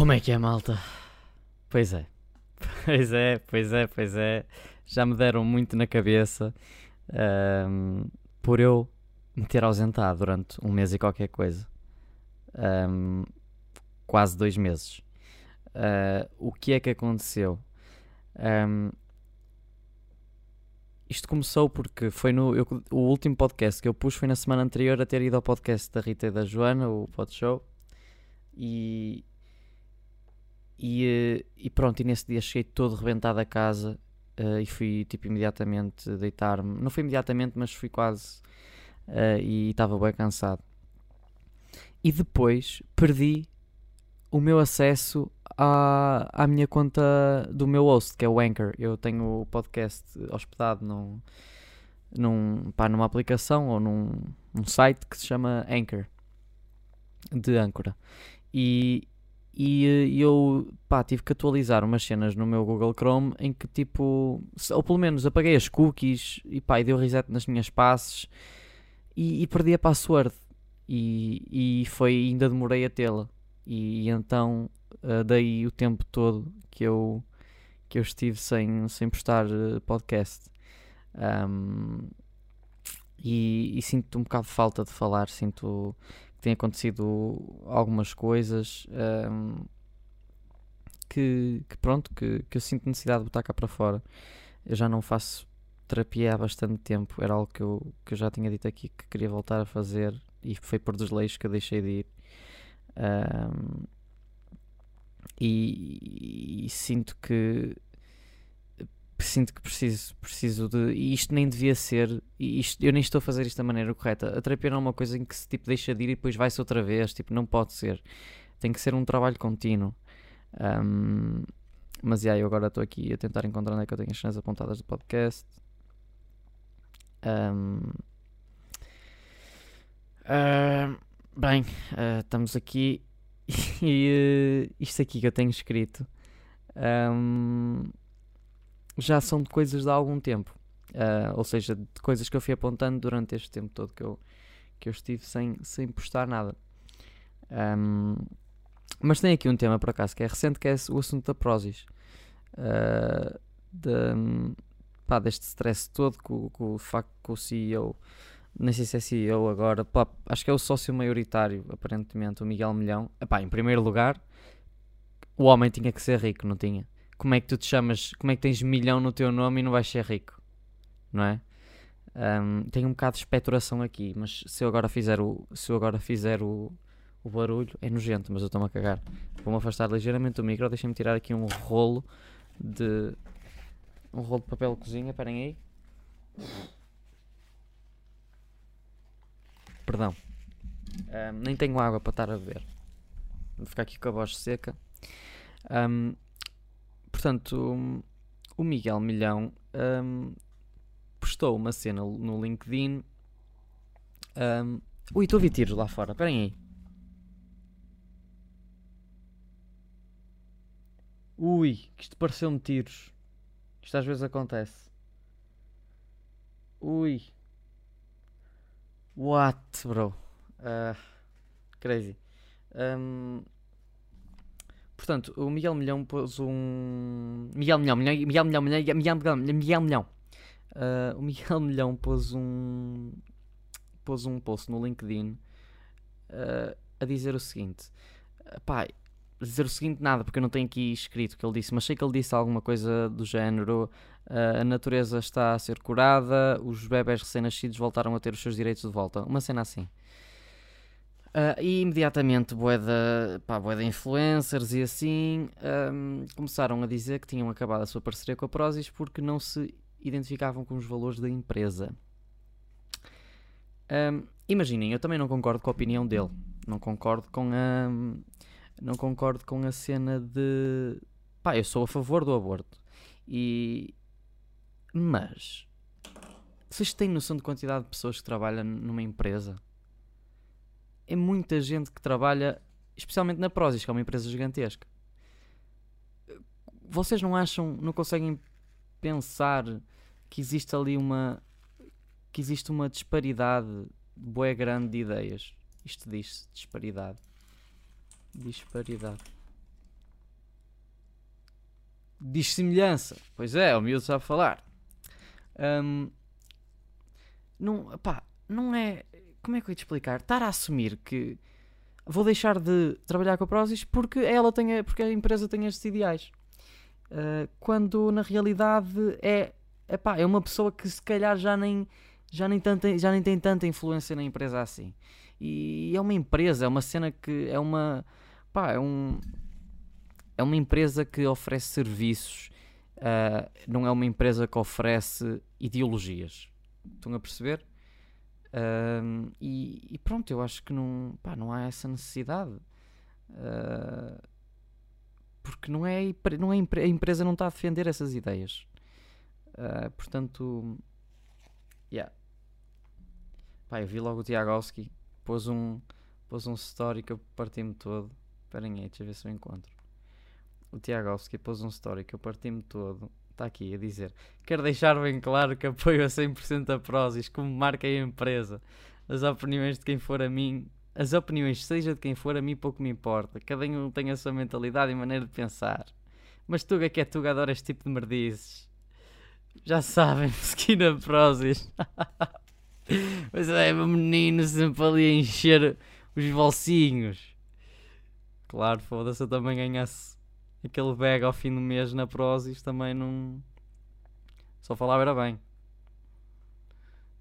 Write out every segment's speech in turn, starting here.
Como é que é, malta? Pois é. Pois é, pois é, pois é. Já me deram muito na cabeça ahm, por eu me ter ausentado durante um mês e qualquer coisa. Ahm, quase dois meses. Ah, o que é que aconteceu? Ahm, isto começou porque foi no. eu- o último podcast que eu pus foi na semana anterior a ter ido ao podcast da Rita e da Joana, o Pod Show. E, e, eh, e pronto, e nesse dia cheguei todo rebentado a casa eh, e fui tipo imediatamente deitar-me. Não foi imediatamente, mas fui quase eh, e estava bem cansado. E depois perdi o meu acesso à, à minha conta do meu host, que é o Anchor. Eu tenho o podcast hospedado num, num, pá, numa aplicação ou num, num site que se chama Anchor, de âncora. E, e eh, eu pá, tive que atualizar umas cenas no meu Google Chrome em que tipo, ou pelo menos apaguei as cookies e pá, e deu reset nas minhas passes e, e perdi a password e, e foi, ainda demorei a tê-la e, então eh, daí o tempo todo que eu, que eu estive sem, sem postar eh, podcast. Ahm, e, e sinto um bocado de falta de falar, sinto que tem acontecido algumas coisas ahm, que, que pronto, que, que eu sinto necessidade de botar cá para fora. Eu já não faço terapia há bastante tempo, era algo que eu, que eu já tinha dito aqui que queria voltar a fazer e foi por desleixos que eu deixei de ir. Ahm, e, e sinto que sinto que preciso, preciso de. E isto nem devia ser. Isto, eu nem estou a fazer isto da maneira correta. A terapia não é uma coisa em que se tipo, deixa de ir e depois vai-se outra vez. Tipo, não pode ser. Tem que ser um trabalho contínuo. Ahm, mas yeah, eu agora estou aqui a tentar encontrar onde é que eu tenho as cenas apontadas do podcast. Ahm, ah, bem, ah, estamos aqui e eh, isto aqui que eu tenho escrito ahm, já são de coisas de há algum tempo. Ah, ou seja, de coisas que eu fui apontando durante este tempo todo que eu, que eu estive sem, sem postar nada. Ahm, mas tem aqui um tema por acaso que é recente, que é o assunto da Prozis. Ah, de- pá, deste stress todo com, com o facto que o CEO, nem sei se é CEO agora, pá, acho que é o sócio maioritário, aparentemente, o Miguel Milhão. Epá, em primeiro lugar, o homem tinha que ser rico, não tinha? Como é que tu te chamas, como é que tens milhão no teu nome e não vais ser rico? Não é? Ahm, tenho um bocado de espeturação aqui, mas se eu agora fizer o, se eu agora fizer o, o barulho, é nojento, mas eu estou-me a cagar. Vou-me afastar ligeiramente do micro, deixem-me tirar aqui um rolo de um rolo de papel de cozinha, esperem aí. Perdão. Ahm, nem tenho água para estar a beber. Vou ficar aqui com a voz seca. Ahm, portanto, um, o Miguel Milhão ahm, postou uma cena no LinkedIn. ahm, ui, estou a ouvir tiros lá fora. Esperem aí. Ui, que isto pareceu-me tiros. Isto às vezes acontece. Ui. What, bro? Ah, crazy. Ahm, portanto, o Miguel Milhão pôs um. Miguel Milhão, Miguel Milhão, Miguel Milhão, Miguel Milhão. Ah, o Miguel Milhão pôs um. pôs um post no LinkedIn ah, a dizer o seguinte: pá, dizer o seguinte, nada, porque eu não tenho aqui escrito o que ele disse, mas sei que ele disse alguma coisa do género: ah, a natureza está a ser curada, os bebés recém-nascidos voltaram a ter os seus direitos de volta. Uma cena assim. Ah, e imediatamente de, pá, influencers e assim ahm, começaram a dizer que tinham acabado a sua parceria com a Prozis porque não se identificavam com os valores da empresa. Ahm, imaginem, eu também não concordo com a opinião dele. Não concordo com a. Não concordo com a cena de. Pá, eu sou a favor do aborto. E. Mas. Vocês têm noção de quantidade de pessoas que trabalham numa empresa? É muita gente que trabalha, especialmente na Prozis, que é uma empresa gigantesca. Vocês não acham, não conseguem pensar que existe ali uma que existe uma disparidade bué grande de ideias. Isto diz disparidade. Disparidade. diz semelhança. Pois é, o miúdo sabe falar. Um, não, pá, não é. Como é que eu ia te explicar? Estar a assumir que vou deixar de trabalhar com a Prozis porque ela tem, porque a empresa tem estes ideais. Uh, quando na realidade é, epá, é uma pessoa que se calhar já nem, já, nem tanta, já nem tem tanta influência na empresa assim. E é uma empresa, é uma cena que é uma. Pá, é um. É uma empresa que oferece serviços, uh, não é uma empresa que oferece ideologias. Estão a perceber? E, e, pronto, eu acho que não, pá, não há essa necessidade. Uh, porque não é, não é, a empresa não está a defender essas ideias. Uh, portanto, yeah. Pá, eu vi logo o Tiagovski pôs um, pôs um story que eu parti-me todo. Esperem aí, deixa eu ver se eu encontro. O Tiagovski pôs um story que eu parti-me todo. Está aqui a dizer: Quero deixar bem claro que apoio a 100% a Prozis como marca e empresa. As opiniões de quem for a mim, as opiniões, seja de quem for, a mim pouco me importa. Cada um tem a sua mentalidade e maneira de pensar. Mas Tuga que é Tuga adora este tipo de merdizes. Já sabem, Mesquina Prozis. Mas é, meu menino sempre ali a encher os bolsinhos. Claro, foda-se, eu também ganhasse aquele bag ao fim do mês na Prozis, também não. Só falava era bem.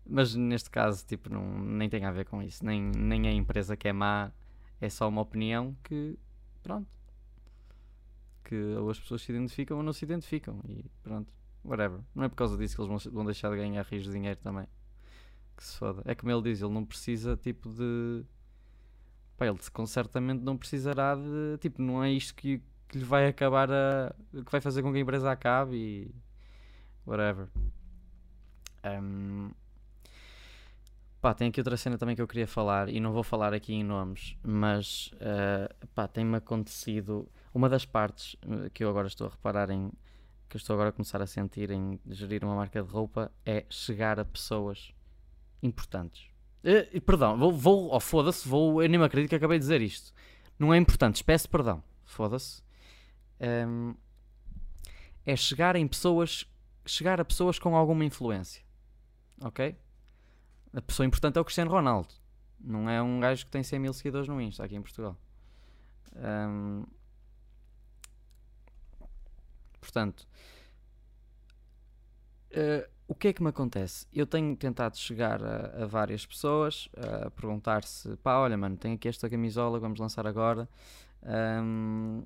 Mas neste caso, tipo, não, nem tem a ver com isso. Nem, nem a empresa que é má, é só uma opinião que, pronto. Que ou as pessoas se identificam ou não se identificam. E pronto, whatever. Não é por causa disso que eles vão, deixar de ganhar rios de dinheiro também. Que se foda. É como ele diz, ele não precisa, tipo, de. Pá, ele certamente não precisará de. Tipo, não é isto que, que lhe vai acabar a. que vai fazer com que a empresa acabe e. whatever. Um, Pá, tem aqui outra cena também que eu queria falar e não vou falar aqui em nomes, mas uh, pá, tem-me acontecido. Uma das partes eh, que eu agora estou a reparar em. que eu estou agora a começar a sentir em gerir uma marca de roupa é chegar a pessoas importantes. Uh, perdão, vou. vou oh, foda-se, vou. Eu nem me acredito que acabei de dizer isto. Não é importante, peço perdão. Foda-se. Um, é chegar em pessoas. chegar a pessoas com alguma influência. Ok? a pessoa importante é o Cristiano Ronaldo. Não é um gajo que tem 100 mil seguidores no Insta aqui em Portugal. Um, portanto, uh, o que é que me acontece? Eu tenho tentado chegar a, a várias pessoas a perguntar se, pá, olha, mano, tenho aqui esta camisola, vamos lançar agora. Um,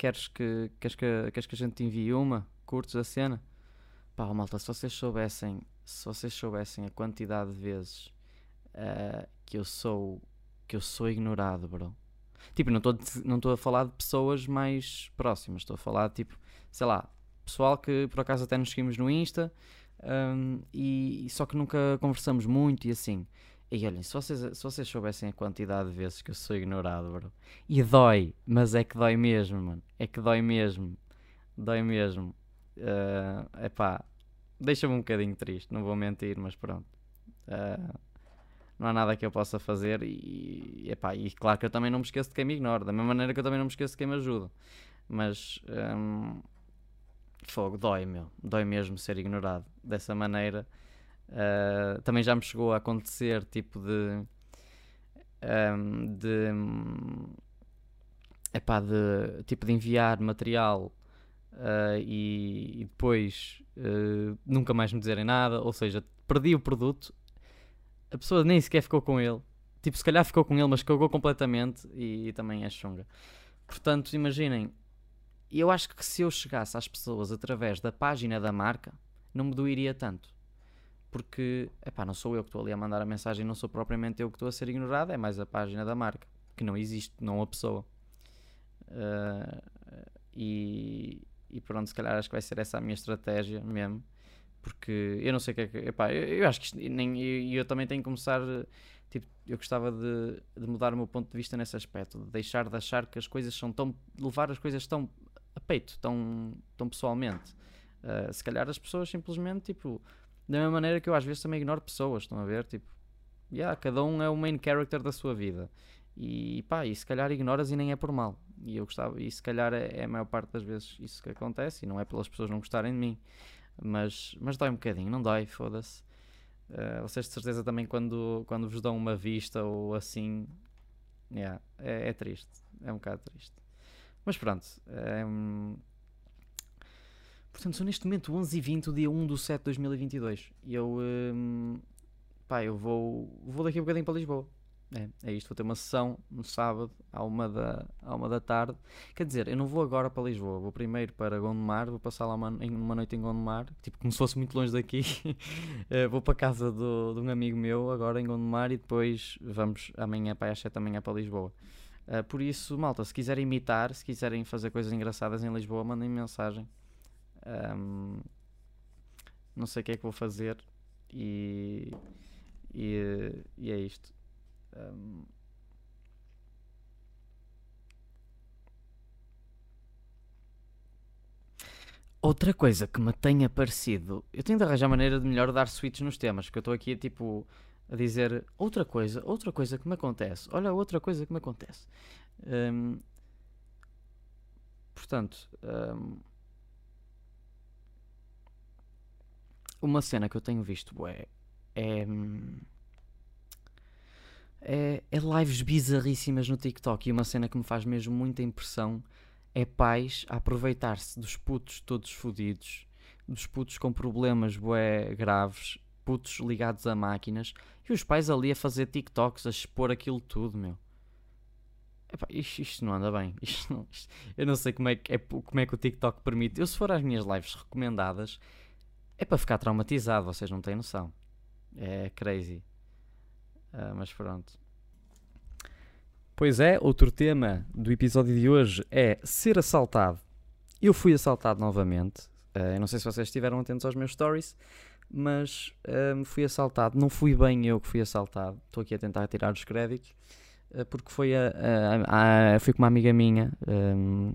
queres, que, queres, que, queres que a gente te envie uma? Curtes a cena? Pá, malta, se vocês soubessem se vocês soubessem a quantidade de vezes uh, que eu sou que eu sou ignorado, bro. Tipo, não estou não a falar de pessoas mais próximas, estou a falar de, tipo, sei lá, pessoal que por acaso até nos seguimos no Insta um, e, só que nunca conversamos muito e assim. E olhem, se vocês, se vocês soubessem a quantidade de vezes que eu sou ignorado, bro. E dói, mas é que dói mesmo, mano. É que dói mesmo. Dói mesmo. É uh, deixa-me um bocadinho triste, não vou mentir, mas pronto. Uh, não há nada que eu possa fazer e, epá, e claro que eu também não me esqueço de quem me ignora, da mesma maneira que eu também não me esqueço de quem me ajuda. Mas um, fogo, dói, meu, dói mesmo ser ignorado dessa maneira. Uh, também já me chegou a acontecer tipo de um, de epá, de tipo de enviar material uh, e, e, depois uh, nunca mais me dizerem nada, ou seja, perdi o produto, a pessoa nem sequer ficou com ele. Tipo, se calhar ficou com ele, mas cagou completamente e, e também é chunga. Portanto, imaginem, eu acho que se eu chegasse às pessoas através da página da marca, não me doeria tanto. Porque, epá, não sou eu que estou ali a mandar a mensagem, não sou propriamente eu que estou a ser ignorado, é mais a página da marca, que não existe, não a pessoa. Uh, e, e pronto, se calhar acho que vai ser essa a minha estratégia mesmo. Porque eu não sei o que é que. Epá, eu, eu acho que isto, nem, eu, eu também tenho que começar. Tipo, eu gostava de, de mudar o meu ponto de vista nesse aspecto, de deixar de achar que as coisas são tão. levar as coisas tão a peito, tão, tão pessoalmente. Uh, se calhar as pessoas simplesmente, tipo, da mesma maneira que eu às vezes também ignoro pessoas, estão a ver? Tipo, yeah, cada um é o main character da sua vida. E pá, e se calhar ignoras e nem é por mal. E eu gostava, e se calhar é, é a maior parte das vezes isso que acontece, e não é pelas pessoas não gostarem de mim, mas, mas dói um bocadinho, não dói, foda-se. Uh, vocês de certeza também quando, quando vos dão uma vista ou assim, yeah, é, é triste, é um bocado triste. Mas pronto, é, portanto são neste momento 11 e 20 o dia 1 do 7 de 2022 e eu, um, pá, eu vou, vou daqui a bocadinho para Lisboa. É, é isto, vou ter uma sessão no sábado à uma, da, à uma da tarde. Quer dizer, eu não vou agora para Lisboa, vou primeiro para Gondomar, vou passar lá uma, uma noite em Gondomar, tipo como se fosse muito longe daqui. uh, vou para a casa do, de um amigo meu agora em Gondomar e depois vamos amanhã para às 7 da manhã para Lisboa. Uh, por isso, malta, se quiserem imitar, se quiserem fazer coisas engraçadas em Lisboa, mandem mensagem. Um, não sei o que é que vou fazer e, e, e é isto. Um, Outra coisa que me tem aparecido, eu tenho de arranjar maneira de melhor dar switch nos temas, porque eu estou aqui tipo a dizer outra coisa, outra coisa que me acontece, olha outra coisa que me acontece. Um, portanto, um, uma cena que eu tenho visto é, é hum, é, é lives bizarríssimas no TikTok e uma cena que me faz mesmo muita impressão é pais a aproveitar-se dos putos todos fodidos, dos putos com problemas bué graves, putos ligados a máquinas e os pais ali a fazer TikToks, a expor aquilo tudo, meu. Epá, isto, isto, não anda bem. Isto não, isto, eu não sei como é, que, é, como é que o TikTok permite. Eu, se for às minhas lives recomendadas, é para ficar traumatizado, vocês não têm noção. É crazy. Uh, mas pronto. Pois é, outro tema do episódio de hoje é ser assaltado. Eu fui assaltado novamente. Uh, eu não sei se vocês estiveram atentos aos meus stories, mas uh, fui assaltado. Não fui bem eu que fui assaltado. Estou aqui a tentar tirar os créditos. Uh, porque foi, a, a, a, fui com uma amiga minha um,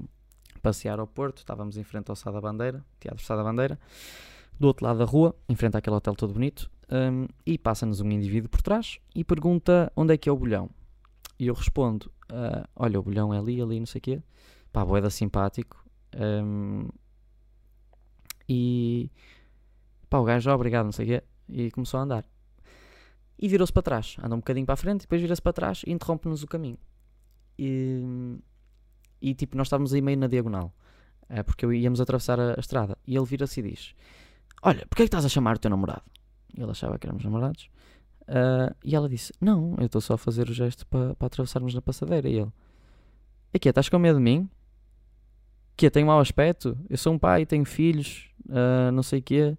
passear ao Porto. Estávamos em frente ao Sá da Bandeira, Teatro Sá da Bandeira. Do outro lado da rua, em frente àquele hotel todo bonito um, e passa-nos um indivíduo por trás e pergunta onde é que é o bolhão. E eu respondo: uh, Olha, o bolhão é ali, ali, não sei o quê. Pá, boeda simpático. Um, e pá, o gajo, obrigado, não sei o quê. E começou a andar. E virou-se para trás. Anda um bocadinho para a frente, depois vira-se para trás e interrompe-nos o caminho. E, e tipo, nós estávamos aí meio na diagonal. Uh, porque íamos atravessar a, a estrada. E ele vira-se e diz: Olha, porquê é que estás a chamar o teu namorado? Ele achava que éramos namorados. Uh, e ela disse: Não, eu estou só a fazer o gesto para pa atravessarmos na passadeira. E ele: Aqui, estás com medo de mim? Que tenho mau aspecto? Eu sou um pai, tenho filhos, uh, não sei o quê.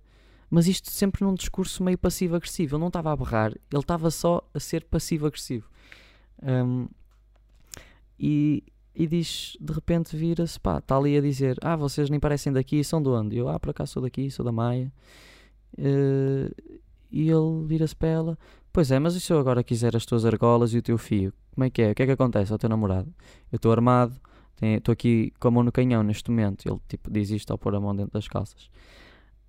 Mas isto sempre num discurso meio passivo-agressivo. Ele não estava a berrar, ele estava só a ser passivo-agressivo. Um, e, e diz, de repente vira-se, pá, está ali a dizer: Ah, vocês nem parecem daqui, são de onde? Eu, ah, por acaso sou daqui, sou da Maia. Uh, e ele vira-se para ela: Pois é, mas e se eu agora quiser as tuas argolas e o teu fio? Como é que é? O que é que acontece ao teu namorado? Eu estou armado, estou aqui com a mão no canhão neste momento. Ele tipo diz isto ao pôr a mão dentro das calças.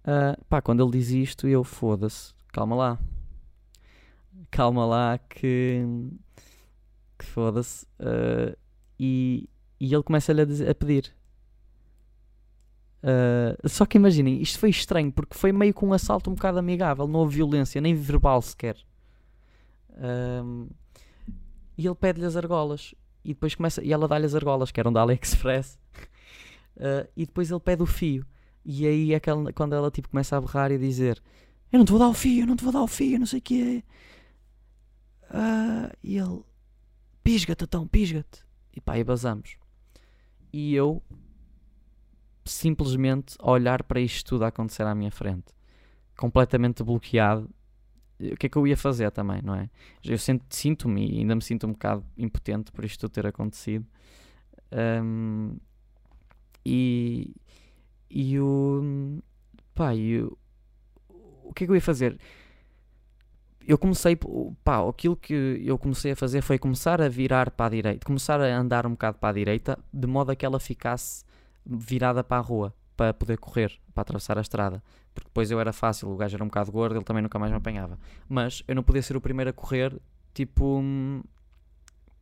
Uh, pá, quando ele diz isto, eu foda-se, calma lá. Calma lá que. que foda-se. Uh, e, e ele começa-lhe a, a pedir: Uh, só que imaginem, isto foi estranho porque foi meio com um assalto um bocado amigável, não houve violência, nem verbal sequer. Uh, e ele pede-lhe as argolas e depois começa e ela dá-lhe as argolas que eram da AliExpress. Uh, e depois ele pede o fio. E aí é quando ela tipo, começa a berrar e dizer: Eu não te vou dar o fio, eu não te vou dar o fio, não sei o que é. e ele: Pisga-te, então, pisga-te. E pá, e basamos. E eu simplesmente olhar para isto tudo a acontecer à minha frente, completamente bloqueado. O que é que eu ia fazer também, não é? Eu sinto-me e ainda me sinto um bocado impotente por isto ter acontecido. Um, e, e o. Pá, e o, o que é que eu ia fazer? Eu comecei, pá, aquilo que eu comecei a fazer foi começar a virar para a direita, começar a andar um bocado para a direita, de modo a que ela ficasse virada para a rua para poder correr, para atravessar a estrada. Porque depois eu era fácil, o gajo era um bocado gordo, ele também nunca mais me apanhava. Mas eu não podia ser o primeiro a correr, tipo.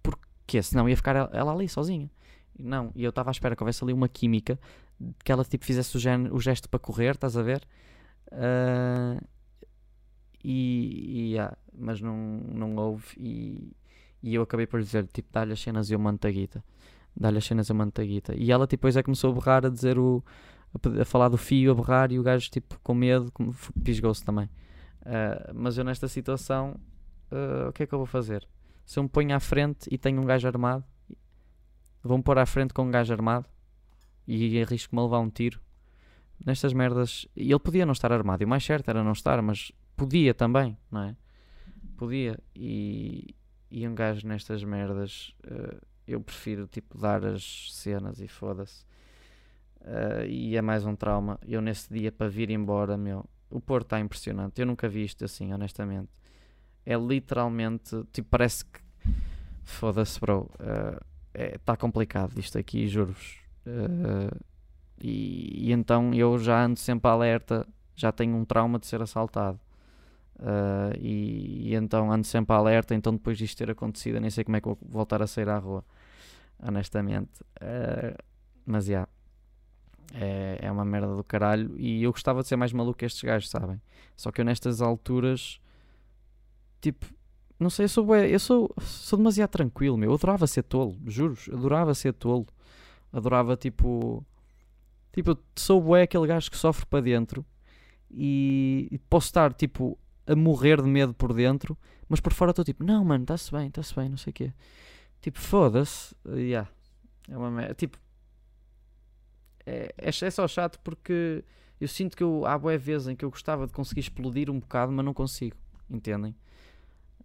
Porque senão ia ficar ela ali sozinha. Não, e eu estava à espera que houvesse ali uma química, que ela tipo fizesse o, o gesto para correr, estás a ver? Ah, e, e, mas não, não houve e, e eu acabei por dizer, tipo, dá-lhe as cenas e eu mando a guita. Dá-lhe as cenas e eu mando a guita. E ela tipo, depois é que começou a berrar, a dizer o... A, a falar do fio, a berrar e o gajo tipo com medo, pisgou-se também. Ah, mas eu nesta situação, ah, o que é que eu vou fazer? Se eu me ponho à frente e tenho um gajo armado, vou-me pôr à frente com um gajo armado e arrisco-me a levar um tiro. Nestas merdas, e ele podia não estar armado, e o mais certo era não estar, mas podia também, não é? Podia, e, e um gajo nestas merdas, eh, eu prefiro tipo dar as cenas e foda-se. Eh, e é mais um trauma. Eu nesse dia para vir embora, meu, o Porto está impressionante. Eu nunca vi isto assim, honestamente. É literalmente, tipo, parece que foda-se, bro. Está complicado isto aqui, juro-vos. Eh, e, e então eu já ando sempre alerta, já tenho um trauma de ser assaltado. Uh, e, e então ando sempre alerta. Então, depois disto ter acontecido, nem sei como é que vou voltar a sair à rua, honestamente. Uh, mas já, é, é uma merda do caralho. E eu gostava de ser mais maluco que estes gajos, sabem? Só que eu, nestas alturas, tipo, não sei, eu sou, eu sou, sou demasiado tranquilo, meu. Eu adorava ser tolo, juros, adorava ser tolo. Adorava, tipo, tipo, sou bué aquele gajo que sofre para dentro e posso estar, tipo, a morrer de medo por dentro, mas por fora estou tipo, não, mano, está-se bem, está-se bem, não sei o quê. Tipo, foda-se. Uh, yeah. É uma merda. Tipo, é, é, é só chato porque eu sinto que eu, há boé vezes em que eu gostava de conseguir explodir um bocado, mas não consigo. Entendem?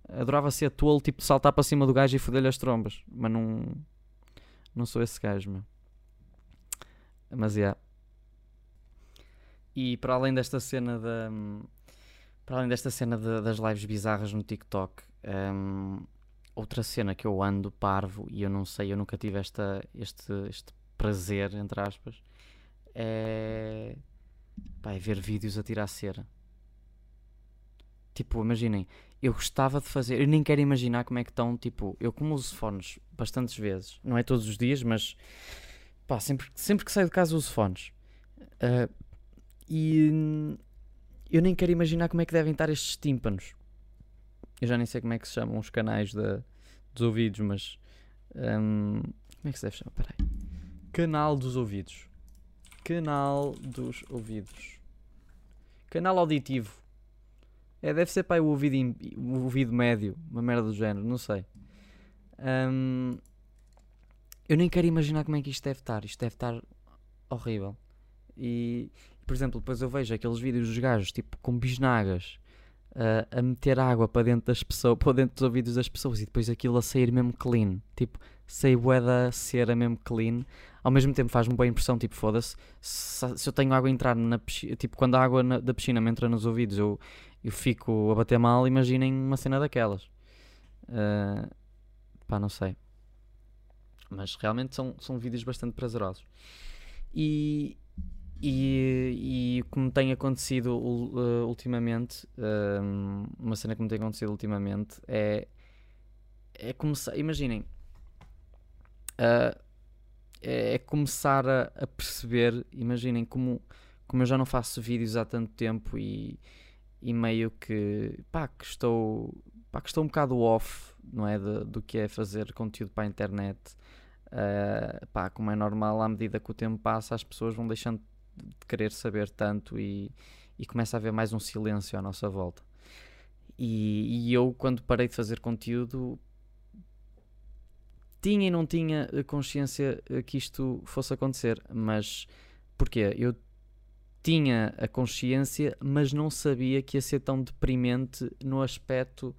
Adorava ser tolo, tipo, saltar para cima do gajo e foder-lhe as trombas, mas não. Não sou esse gajo, meu. Mas é. E para além desta cena da. Para além desta cena de- das lives bizarras no TikTok, hum, outra cena que eu ando parvo e eu não sei, eu nunca tive esta, este, este prazer, entre aspas, é. Pá, é ver vídeos a tirar cera. Tipo, imaginem, eu gostava de fazer, eu nem quero imaginar como é que estão, tipo, eu como uso fones bastantes vezes, não é todos os dias, mas pá, sempre, sempre que saio de casa uso fones. Ah, e eu nem quero imaginar como é que devem estar estes tímpanos. Eu já nem sei como é que se chamam os canais da- dos ouvidos, mas. hum, como é que se deve chamar? Peraí. Canal dos ouvidos. Canal dos ouvidos. Canal auditivo. É, deve ser para o ouvido, o ouvido médio, uma merda do género, não sei. Hum, eu nem quero imaginar como é que isto deve estar. Isto deve estar horrível. E, por exemplo, depois eu vejo aqueles vídeos dos gajos, tipo, com bisnagas, ah, a meter água para dentro das pessoas, para dentro dos ouvidos das pessoas e depois aquilo a sair mesmo clean. Tipo, sair bué da cera mesmo clean. Ao mesmo tempo faz-me boa impressão, tipo, foda-se. Se, se eu tenho água a entrar na piscina, tipo, quando a água na- da piscina me entra nos ouvidos, eu, eu fico a bater mal, imaginem uma cena daquelas. Ah, pá, não sei. Mas realmente são, são vídeos bastante prazerosos. E, e, e como tem acontecido uh, ultimamente, um, uma cena que me tem acontecido ultimamente é, é começar. Imaginem, uh, é, é começar a, a perceber. Imaginem como, como eu já não faço vídeos há tanto tempo e, e meio que, pá, que estou, pá, que estou um bocado off, não é? De- do que é fazer conteúdo para a internet. Uh, pá, como é normal, à medida que o tempo passa, as pessoas vão deixando de querer saber tanto e, e começa a haver mais um silêncio à nossa volta. E, e eu, quando parei de fazer conteúdo, tinha e não tinha consciência eh, que isto fosse acontecer, mas porquê? Eu tinha a consciência, mas não sabia que ia ser tão deprimente no aspecto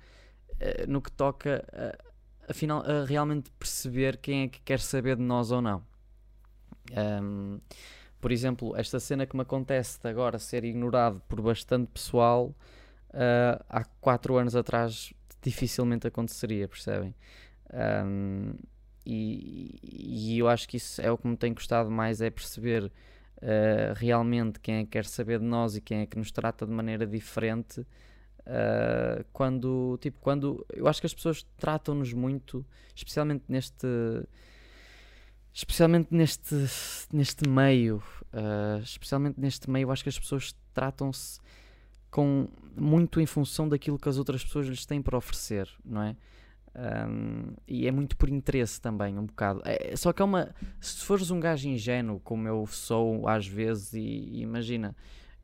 eh, no que toca a, afinal, a realmente perceber quem é que quer saber de nós ou não. Ahm, por exemplo, esta cena que me acontece de agora ser ignorado por bastante pessoal, ah, há 4 anos atrás dificilmente aconteceria, percebem? Ahm, e, e eu acho que isso é o que me tem gostado mais, é perceber ah, realmente quem é que quer saber de nós e quem é que nos trata de maneira diferente. ah, quando, tipo, quando eu acho que as pessoas tratam-nos muito, especialmente neste especialmente neste, neste meio, uh, especialmente neste meio, acho que as pessoas tratam-se com muito em função daquilo que as outras pessoas lhes têm para oferecer, não é? Um, e é muito por interesse também, um bocado. É, só que é uma. Se fores um gajo ingênuo, como eu sou às vezes, e, e imagina.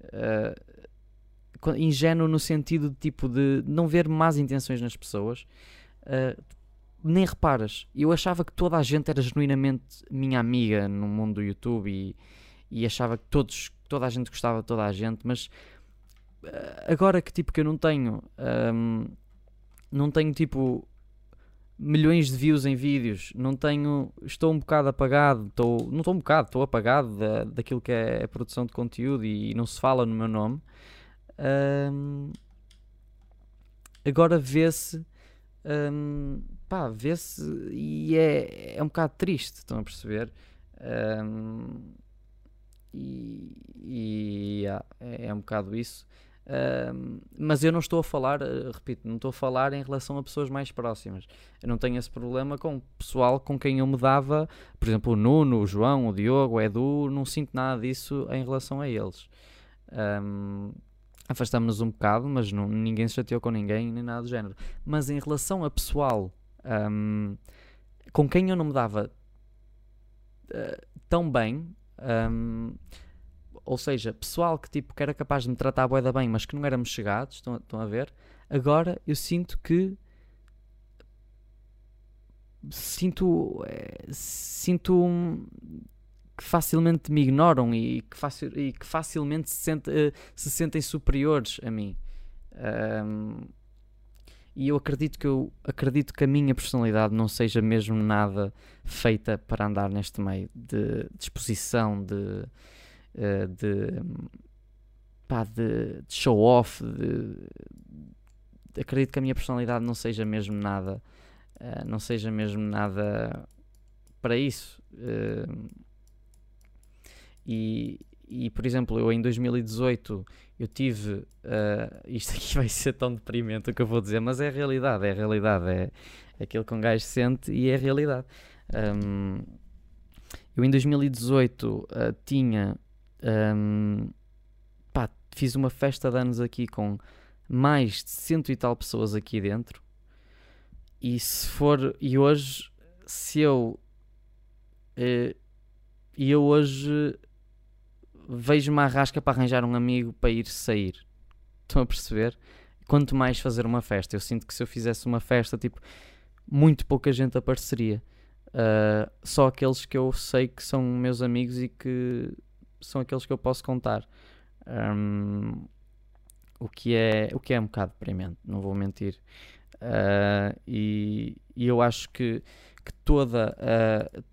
Uh, ingênuo no sentido de tipo de não ver más intenções nas pessoas, uh, nem reparas. Eu achava que toda a gente era genuinamente minha amiga no mundo do YouTube e, e achava que todos, toda a gente gostava de toda a gente, mas uh, agora que tipo que eu não tenho. Um, não tenho tipo milhões de views em vídeos, não tenho, estou um bocado apagado, estou, não estou um bocado, estou apagado da, daquilo que é a produção de conteúdo e, e não se fala no meu nome. Um, agora vê-se, um, pá, vê-se e é, é um bocado triste, estão a perceber? Um, e, e yeah, é, é um bocado isso. Uh, mas eu não estou a falar, uh, repito, não estou a falar em relação a pessoas mais próximas. Eu não tenho esse problema com o pessoal com quem eu me dava, por exemplo, o Nuno, o João, o Diogo, o Edu, não sinto nada disso em relação a eles. Um, Afastamos-nos um bocado, mas não, ninguém se chateou com ninguém, nem nada do género. Mas em relação a pessoal um, com quem eu não me dava uh, tão bem, um, ou seja, pessoal que tipo que era capaz de me tratar a boeda bem, mas que não éramos chegados, estão, estão a ver? Agora eu sinto que sinto é, sinto que facilmente me ignoram e que, facil, e que facilmente se, sente, uh, se sentem superiores a mim. Um, e eu acredito que eu acredito que a minha personalidade não seja mesmo nada feita para andar neste meio de disposição de uh, de, pá, de, de show off, de, de, acredito que a minha personalidade não seja mesmo nada, uh, não seja mesmo nada para isso. Uh, e, e, por exemplo, eu em 2018 eu tive. Uh, isto aqui vai ser tão deprimente o que eu vou dizer, mas é a realidade, é a realidade, é, aquilo que um gajo sente e é a realidade. Um, eu em 2018 uh, tinha um, pá, fiz uma festa de anos aqui com mais de cento e tal pessoas aqui dentro. E se for. E hoje, se eu. Uh, e eu hoje vejo uma arrasca para arranjar um amigo para ir sair. Estão a perceber? Quanto mais fazer uma festa. Eu sinto que se eu fizesse uma festa, tipo, muito pouca gente apareceria. Uh, só aqueles que eu sei que são meus amigos e que são aqueles que eu posso contar. Um, o, que é, o que é um bocado deprimente, não vou mentir. Uh, e, e, eu acho que, que toda uh,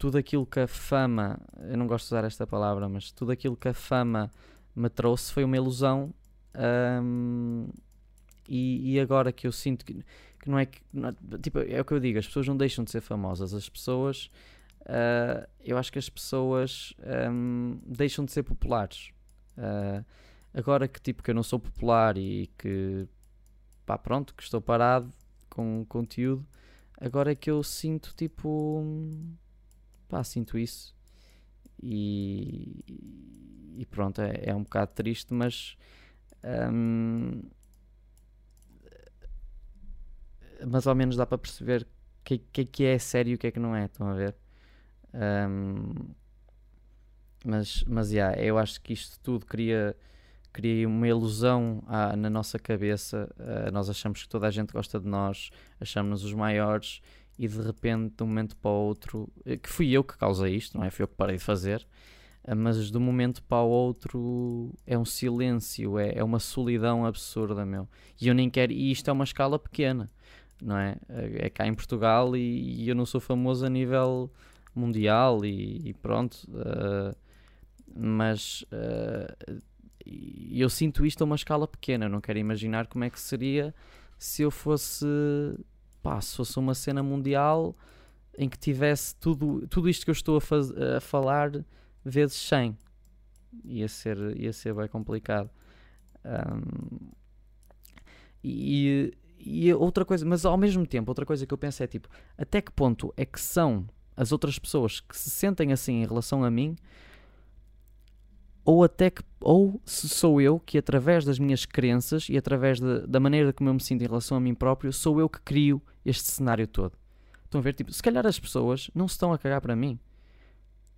tudo aquilo que a fama, eu não gosto de usar esta palavra, mas tudo aquilo que a fama me trouxe foi uma ilusão. Um, e, e, agora que eu sinto que, que não é que. Não, tipo, é o que eu digo, as pessoas não deixam de ser famosas, as pessoas uh, eu acho que as pessoas um, deixam de ser populares. Uh, agora que tipo que eu não sou popular e que pá, pronto, que estou parado com conteúdo, agora é que eu sinto tipo pá, sinto isso e, e pronto, é, é um bocado triste, mas um, mas ao menos dá para perceber o que, que, que é sério e o que é que não é, estão a ver? Um, mas, mas yeah, eu acho que isto tudo cria, cria uma ilusão à, na nossa cabeça. Uh, nós achamos que toda a gente gosta de nós, achamos-nos os maiores e de repente, de um momento para o outro, eh, que fui eu que causei isto, não é? Fui eu que parei de fazer, uh, mas de um momento para o outro é um silêncio, é, é uma solidão absurda, meu. E eu nem quero, e isto é uma escala pequena, não é? É cá em Portugal e, e eu não sou famoso a nível mundial e, e pronto. Uh, mas uh, eu sinto isto a uma escala pequena. não quero imaginar como é que seria se eu fosse, pá, se fosse uma cena mundial em que tivesse tudo, tudo isto que eu estou a, faz, a falar vezes 100. Ia ser, ia ser bem complicado. Um, e, e outra coisa, mas ao mesmo tempo, outra coisa que eu penso é tipo, até que ponto é que são as outras pessoas que se sentem assim em relação a mim, ou até que, ou se sou eu que através das minhas crenças e através de, da maneira como eu me sinto em relação a mim próprio, sou eu que crio este cenário todo. Estão a ver? Tipo, se calhar as pessoas não se estão a cagar para mim.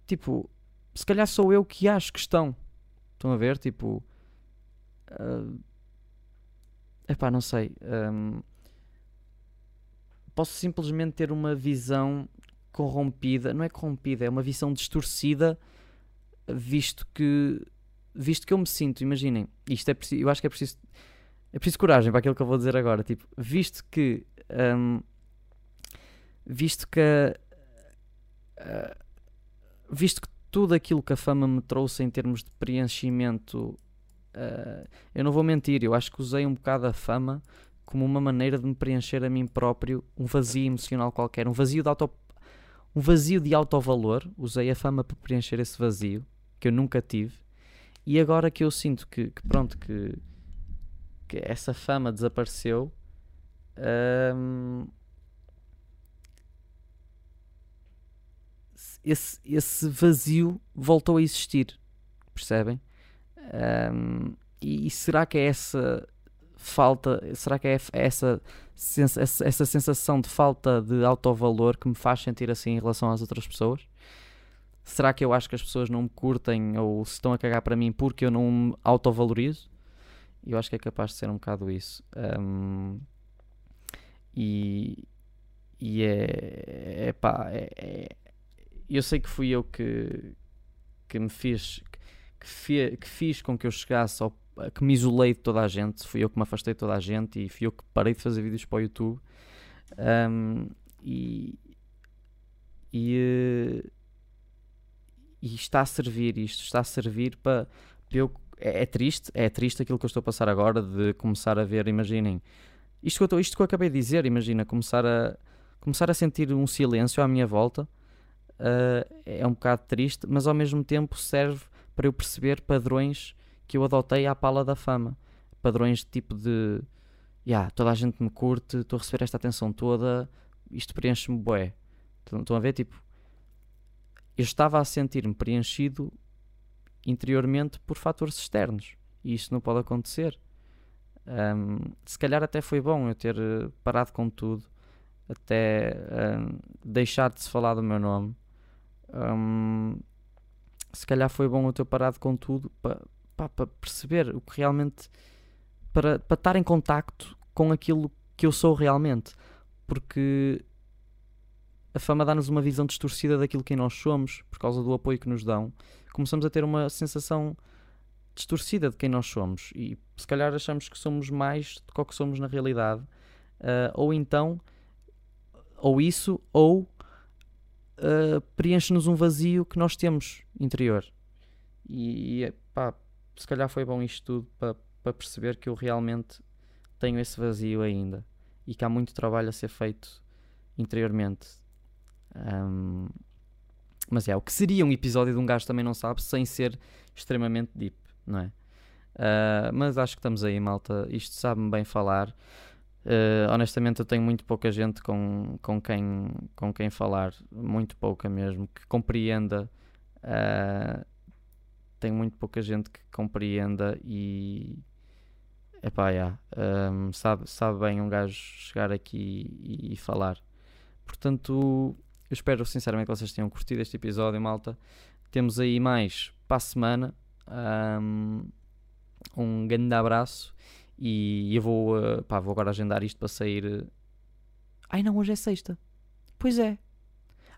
Tipo, se calhar sou eu que acho que estão. Estão a ver? Tipo. Uh, epá, não sei. Um, posso simplesmente ter uma visão corrompida. Não é corrompida, é uma visão distorcida, visto que. Visto que eu me sinto, imaginem, isto é preciso, eu acho que é preciso, é preciso coragem para aquilo que eu vou dizer agora. Tipo, visto que, um, visto que, uh, visto que tudo aquilo que a fama me trouxe em termos de preenchimento, uh, eu não vou mentir, eu acho que usei um bocado a fama como uma maneira de me preencher a mim próprio um vazio emocional qualquer, um vazio de auto um vazio de autovalor, usei a fama para preencher esse vazio que eu nunca tive. E agora que eu sinto que, que pronto, que, que, essa fama desapareceu, hum, esse, esse vazio voltou a existir. Percebem? Um, e, e, será que é essa falta, será que é essa, essa, essa sensação de falta de autovalor que me faz sentir assim em relação às outras pessoas? Será que eu acho que as pessoas não me curtem ou se estão a cagar para mim porque eu não me autovalorizo? Eu acho que é capaz de ser um bocado isso. Um, e, e é, é pá, é, é, eu sei que fui eu que, que me fiz, que, que fiz com que eu chegasse ao que me isolei de toda a gente, fui eu que me afastei de toda a gente e fui eu que parei de fazer vídeos para o YouTube. Um, e, e, e, está a servir isto, está a servir para, para eu. É, é, triste, é triste aquilo que eu estou a passar agora de começar a ver, imaginem, isto que eu, isto que eu acabei de dizer, imagina, começar a, começar a sentir um silêncio à minha volta uh, é um bocado triste, mas ao mesmo tempo serve para eu perceber padrões que eu adotei à pala da fama. Padrões de tipo de yeah, toda a gente me curte, estou a receber esta atenção toda, isto preenche-me bué. Estão a ver? Tipo, eu estava a sentir-me preenchido interiormente por fatores externos e isso não pode acontecer. Um, se calhar até foi bom eu ter eh, parado com tudo, até um, deixar de se falar do meu nome. Um, se calhar foi bom eu ter parado com tudo para perceber o que realmente. Para, para estar em contacto com aquilo que eu sou realmente. Porque a fama dá-nos uma visão distorcida daquilo que nós somos, por causa do apoio que nos dão. Começamos a ter uma sensação distorcida de quem nós somos. E se calhar achamos que somos mais do que o que somos na realidade. Uh, ou então, ou isso, ou uh, preenche-nos um vazio que nós temos interior. E, e pá, se calhar foi bom isto tudo para pa perceber que eu realmente tenho esse vazio ainda e que há muito trabalho a ser feito interiormente. Um, mas é, o que seria um episódio de um gajo também não sabe sem ser extremamente deep, não é? Uh, mas acho que estamos aí, malta. Isto sabe-me bem falar. Uh, honestamente, eu tenho muito pouca gente com, com, quem, com quem falar, muito pouca mesmo, que compreenda uh, tenho muito pouca gente que compreenda e epá, yeah, um, sabe, sabe bem um gajo chegar aqui e, e, falar. Portanto, eu espero sinceramente que vocês tenham curtido este episódio, malta. Temos aí mais para a semana. Um, um grande abraço e eu vou, uh, pá, vou agora agendar isto para sair. Uh... Ai não, hoje é sexta. Pois é.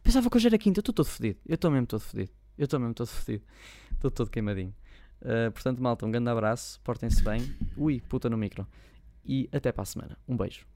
Pensava que hoje era quinta. Eu estou todo fedido. Eu estou mesmo todo fedido. Eu estou mesmo todo fedido. Estou todo queimadinho. Uh, portanto, malta, um grande abraço. Portem-se bem. Ui, puta no micro. E até para a semana. Um beijo.